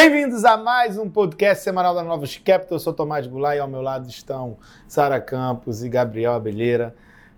Bem-vindos a mais um podcast semanal da Novos Capital. Eu sou Tomás Goulart e ao meu lado estão Sara Campos e Gabriel Abelheira.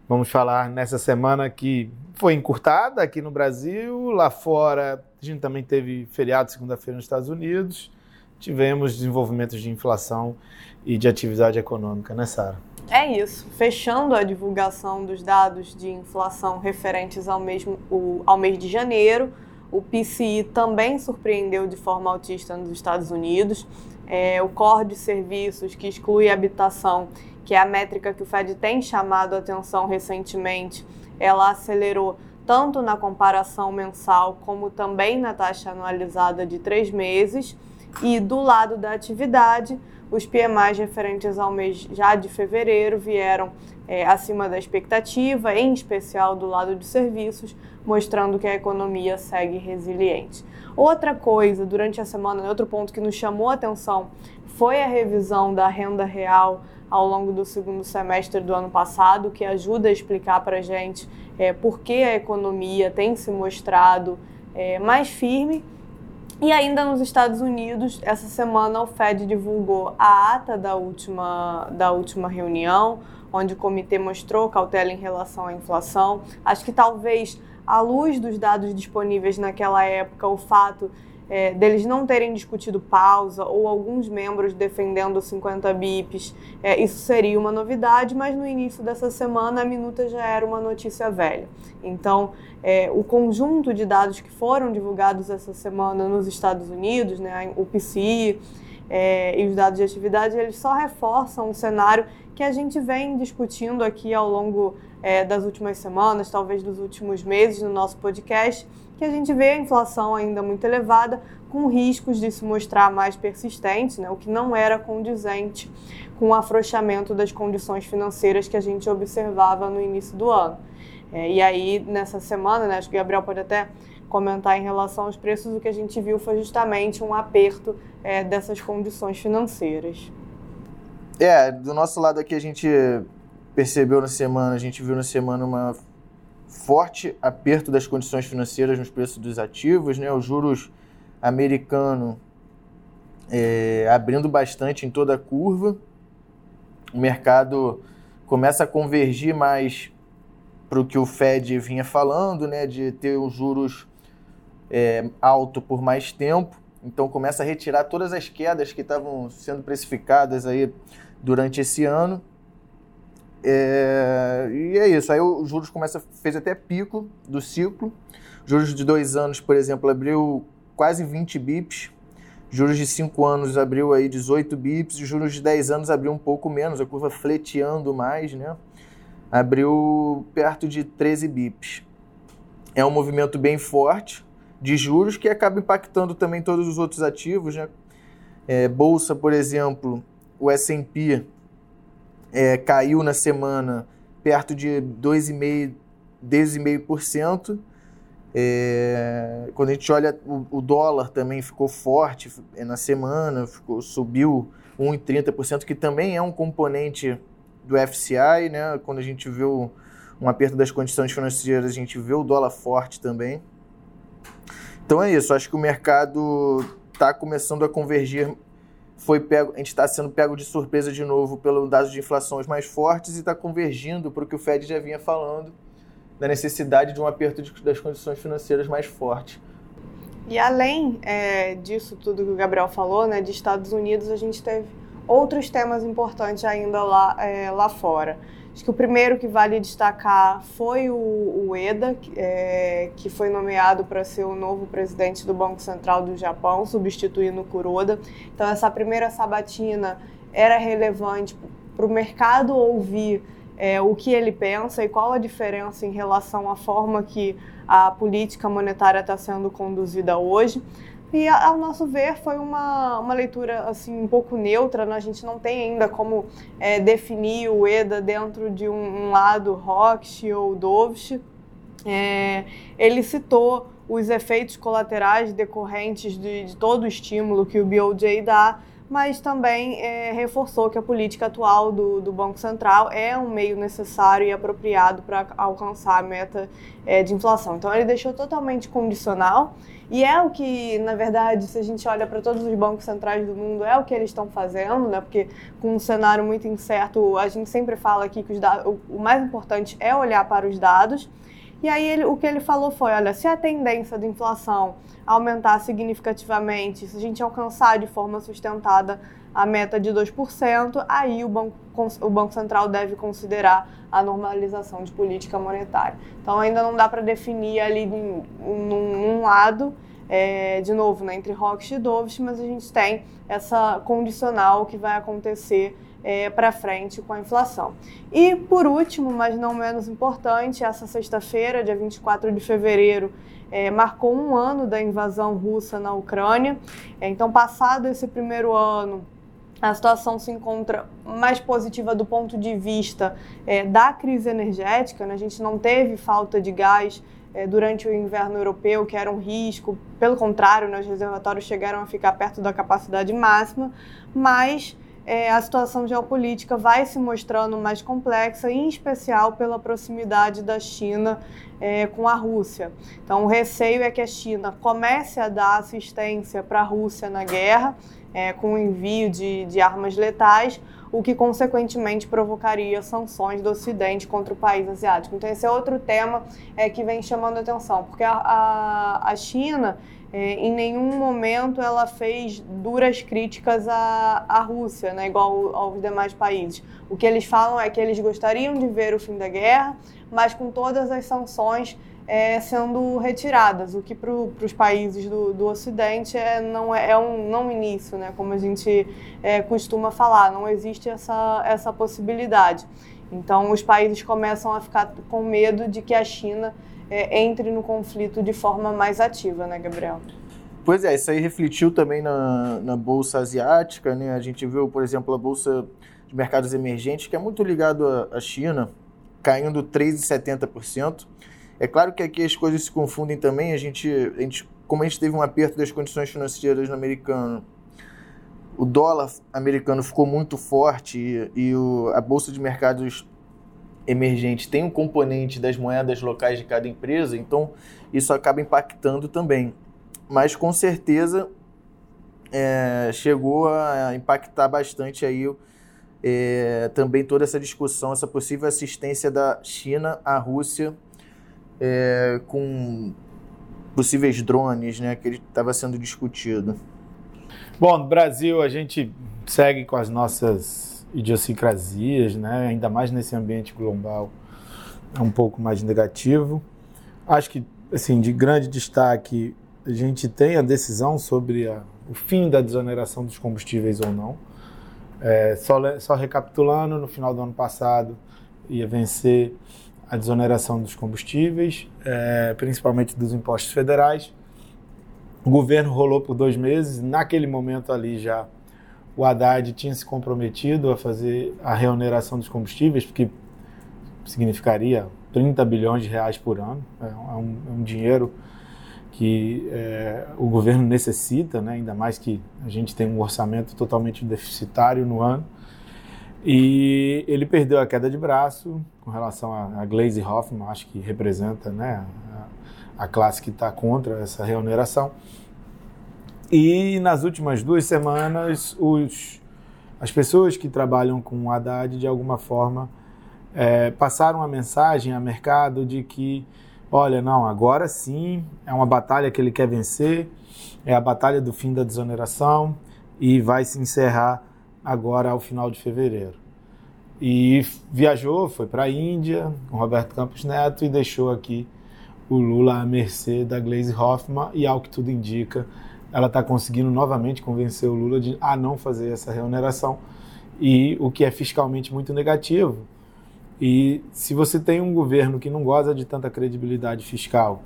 Vamos falar nessa semana que foi encurtada aqui no Brasil, lá fora a gente também teve feriado segunda-feira nos Estados Unidos. Tivemos desenvolvimentos de inflação e de atividade econômica, né, Sara? É isso. Fechando a divulgação dos dados de inflação referentes ao, mesmo, o, ao mês de janeiro, o PCI também surpreendeu de forma altista nos Estados Unidos. É, o core de serviços, que exclui habitação, que é a métrica que o Fed tem chamado a atenção recentemente, ela acelerou tanto na comparação mensal como também na taxa anualizada de três meses. E do lado da atividade, os PMIs referentes ao mês já de fevereiro vieram é, acima da expectativa, em especial do lado de serviços, mostrando que a economia segue resiliente. Outra coisa, durante a semana, outro ponto que nos chamou a atenção foi a revisão da renda real ao longo do segundo semestre do ano passado, que ajuda a explicar para a gente é, por que a economia tem se mostrado é, mais firme. E ainda nos Estados Unidos, essa semana o Fed divulgou a ata da última, da última reunião, onde o comitê mostrou cautela em relação à inflação. Acho que talvez à luz dos dados disponíveis naquela época, o fato é, deles não terem discutido pausa ou alguns membros defendendo 50 bips, é, isso seria uma novidade, mas no início dessa semana a minuta já era uma notícia velha. Então, é, o conjunto de dados que foram divulgados essa semana nos Estados Unidos, né, o PCI é, e os dados de atividade, eles só reforçam um cenário que a gente vem discutindo aqui ao longo é, das últimas semanas, talvez dos últimos meses no nosso podcast, que a gente vê a inflação ainda muito elevada, com riscos de se mostrar mais persistente, né, o que não era condizente com o afrouxamento das condições financeiras que a gente observava no início do ano. É, e aí, nessa semana, né, acho que o Gabriel pode até comentar em relação aos preços, o que a gente viu foi justamente um aperto é, dessas condições financeiras. É, do nosso lado aqui a gente percebeu na semana, a gente viu na semana uma forte aperto das condições financeiras nos preços dos ativos, né? Os juros americano é, abrindo bastante em toda a curva. O mercado começa a convergir mais para o que o Fed vinha falando, né? De ter os juros é, alto por mais tempo. Então começa a retirar todas as quedas que estavam sendo precificadas aí durante esse ano. É, e é isso. Aí os juros começa, fez até pico do ciclo. Juros de dois anos, por exemplo, abriu quase 20 bips. Juros de 5 anos abriu aí 18 bips. Juros de 10 anos abriu um pouco menos, a curva fleteando mais, né? Abriu perto de 13 bips. É um movimento bem forte de juros que acaba impactando também todos os outros ativos, né? É, bolsa, por exemplo, o S&P é, caiu na semana perto de 2,5%, 2,5%. É, quando a gente olha, o, o, dólar também ficou forte na semana, ficou, subiu 1,30%, que também é um componente do FCI, né? Quando a gente viu um aperto das condições financeiras, a gente vê o dólar forte também. Então é isso, acho que o mercado está começando a convergir foi pego, a gente está sendo pego de surpresa de novo pelo dado de inflações mais fortes e está convergindo para o que o Fed já vinha falando, da necessidade de um aperto de, das condições financeiras mais forte. E além é, disso tudo que o Gabriel falou, né, de Estados Unidos, a gente teve outros temas importantes ainda lá, é, lá fora. Acho que o primeiro que vale destacar foi o, o Eda, é, que foi nomeado para ser o novo presidente do Banco Central do Japão, substituindo o Kuroda. Então, essa primeira sabatina era relevante para o mercado ouvir é, o que ele pensa e qual a diferença em relação à forma que a política monetária está sendo conduzida hoje. E, ao nosso ver, foi uma, uma leitura assim um pouco neutra. Né? A gente não tem ainda como é, definir o EDA dentro de um, um lado Roche ou Dovish. É, ele citou os efeitos colaterais decorrentes de, de, todo o estímulo que o BOJ dá, mas também é, reforçou que a política atual do, do, Banco Central é um meio necessário e apropriado para alcançar a meta é, de inflação. Então, ele deixou totalmente condicional e é o que, na verdade, se a gente olha para todos os bancos centrais do mundo, é o que eles estão fazendo, né? Porque com um cenário muito incerto, a gente sempre fala aqui que dados, o mais importante é olhar para os dados. E aí ele, o que ele falou foi, olha, se a tendência da inflação aumentar significativamente, se a gente alcançar de forma sustentada a meta de 2%, aí o Banco, o Banco Central deve considerar a normalização de política monetária. Então ainda não dá para definir ali num, num lado, é, de novo, né, entre Rocket e Dovish, mas a gente tem essa condicional que vai acontecer é, para frente com a inflação. E por último, mas não menos importante, essa sexta-feira, dia 24 de fevereiro, é, marcou um ano da invasão russa na Ucrânia. É, então, passado esse primeiro ano, a situação se encontra mais positiva do ponto de vista é, da crise energética. Né? A gente não teve falta de gás é, durante o inverno europeu, que era um risco. Pelo contrário, né, os reservatórios chegaram a ficar perto da capacidade máxima, mas é, a situação geopolítica vai se mostrando mais complexa, em especial pela proximidade da China é, com a Rússia. Então, o receio é que a China comece a dar assistência para a Rússia na guerra é, com o envio de, de armas letais, o que consequentemente provocaria sanções do Ocidente contra o país asiático. Então, esse é outro tema é, que vem chamando atenção, porque a, a, a China, é, em nenhum momento, ela fez duras críticas à, à Rússia, né, igual aos demais países. O que eles falam é que eles gostariam de ver o fim da guerra, mas com todas as sanções é, sendo retiradas, o que para os países do, do Ocidente é, não é, é, um não início, né, como a gente é, costuma falar, não existe essa, essa possibilidade. Então, os países começam a ficar com medo de que a China é, entre no conflito de forma mais ativa, né, Gabriel? Pois é, isso aí refletiu também na, na Bolsa Asiática, né? A gente viu, por exemplo, a Bolsa de Mercados Emergentes, que é muito ligado à China, caindo 3,70%. É claro que aqui as coisas se confundem também. A gente, a gente, como a gente teve um aperto das condições financeiras no americano, o dólar americano ficou muito forte e, e o, a bolsa de mercados emergentes tem um componente das moedas locais de cada empresa, então isso acaba impactando também. Mas com certeza é, chegou a impactar bastante aí é, também toda essa discussão, essa possível assistência da China à Rússia é, com possíveis drones, né, que estava sendo discutido. Bom, no Brasil a gente segue com as nossas idiosincrasias, né, ainda mais nesse ambiente global é um pouco mais negativo. Acho que, assim, de grande destaque, a gente tem a decisão sobre a, o fim da desoneração dos combustíveis ou não. É, só, só recapitulando, no final do ano passado ia vencer a desoneração dos combustíveis, é, principalmente dos impostos federais. O governo rolou por dois meses, naquele momento ali já o Haddad tinha se comprometido a fazer a reoneração dos combustíveis, porque significaria 30 bilhões de reais por ano, é um, é um dinheiro que é, o governo necessita, né? ainda mais que a gente tem um orçamento totalmente deficitário no ano. E ele perdeu a queda de braço com relação a, a Glaze Hoffman, acho que representa né, a, a classe que está contra essa reoneração. E nas últimas duas semanas, os, as pessoas que trabalham com o Haddad, de alguma forma, é, passaram a mensagem ao mercado de que, olha, não, agora sim é uma batalha que ele quer vencer, é a batalha do fim da desoneração e vai se encerrar agora ao final de fevereiro. E viajou, foi para a Índia com Roberto Campos Neto e deixou aqui o Lula à mercê da Glaze Hoffman e ao que tudo indica, ela está conseguindo novamente convencer o Lula de a não fazer essa reoneração e o que é fiscalmente muito negativo. E se você tem um governo que não goza de tanta credibilidade fiscal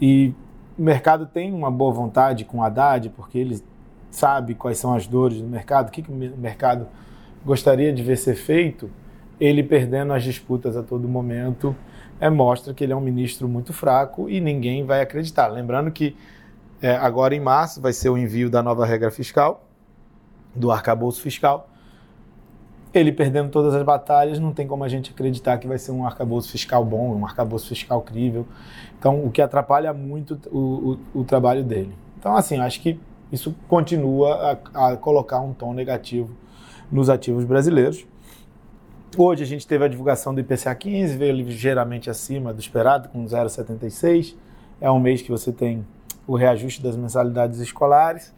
e o mercado tem uma boa vontade com o Haddad, porque ele sabe quais são as dores do mercado, o que, que o mercado gostaria de ver ser feito, ele perdendo as disputas a todo momento, é, mostra que ele é um ministro muito fraco e ninguém vai acreditar. Lembrando que é, agora em março vai ser o envio da nova regra fiscal, do arcabouço fiscal. Ele perdendo todas as batalhas, não tem como a gente acreditar que vai ser um arcabouço fiscal bom, um arcabouço fiscal crível. Então, o que atrapalha muito o, o, o trabalho dele. Então, assim, acho que isso continua a, a colocar um tom negativo nos ativos brasileiros. Hoje a gente teve a divulgação do IPCA 15, veio ligeiramente acima do esperado, com 0,76. É um mês que você tem o reajuste das mensalidades escolares.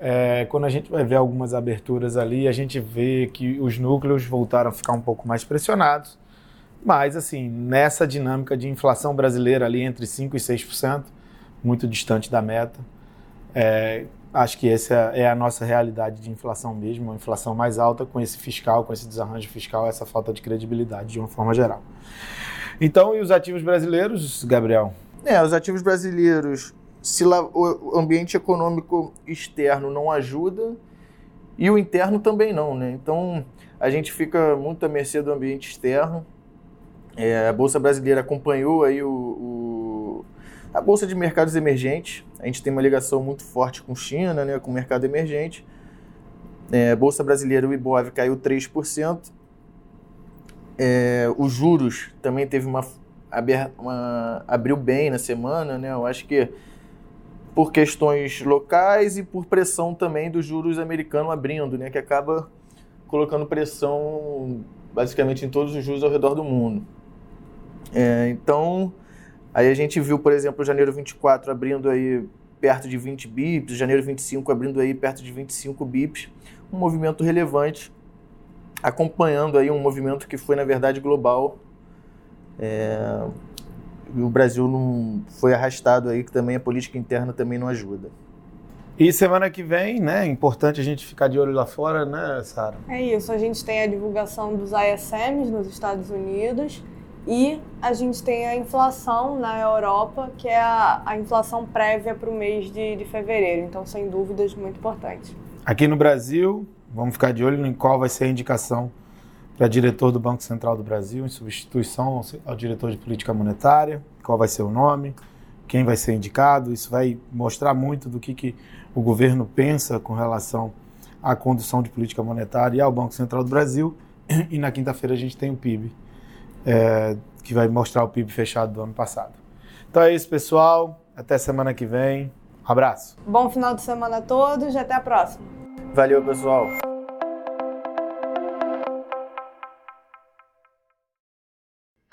É, quando a gente vai ver algumas aberturas ali, a gente vê que os núcleos voltaram a ficar um pouco mais pressionados. Mas, assim, nessa dinâmica de inflação brasileira ali entre 5% e 6%, muito distante da meta, é, acho que essa é a nossa realidade de inflação mesmo, uma inflação mais alta com esse fiscal, com esse desarranjo fiscal, essa falta de credibilidade de uma forma geral. Então, e os ativos brasileiros, Gabriel? É, os ativos brasileiros se o ambiente econômico externo não ajuda e o interno também não, né? Então a gente fica muito à mercê do ambiente externo. É, a bolsa brasileira acompanhou aí o, o, a bolsa de mercados emergentes. A gente tem uma ligação muito forte com China, né? Com o mercado emergente. É, bolsa brasileira, o IBOV caiu 3%. É, os juros também teve uma, uma abriu bem na semana, né? Eu acho que por questões locais e por pressão também dos juros americanos abrindo, né, que acaba colocando pressão basicamente em todos os juros ao redor do mundo. É, então, aí a gente viu, por exemplo, janeiro 24 abrindo aí perto de 20 bips, janeiro 25 abrindo aí perto de 25 bips, um movimento relevante, acompanhando aí um movimento que foi na verdade global. É, o Brasil não foi arrastado aí, que também a política interna também não ajuda. E semana que vem, né? É importante a gente ficar de olho lá fora, né, Sara? É isso. A gente tem a divulgação dos ISMs nos Estados Unidos e a gente tem a inflação na Europa, que é a, a inflação prévia para o mês de, de fevereiro. Então, sem dúvidas, muito importante. Aqui no Brasil, vamos ficar de olho em qual vai ser a indicação para diretor do Banco Central do Brasil, em substituição ao diretor de política monetária, qual vai ser o nome, quem vai ser indicado. Isso vai mostrar muito do que, que o governo pensa com relação à condução de política monetária e ao Banco Central do Brasil. E na quinta-feira a gente tem o PIB, é, que vai mostrar o PIB fechado do ano passado. Então é isso, pessoal. Até semana que vem. Abraço. Bom final de semana a todos e até a próxima. Valeu, pessoal.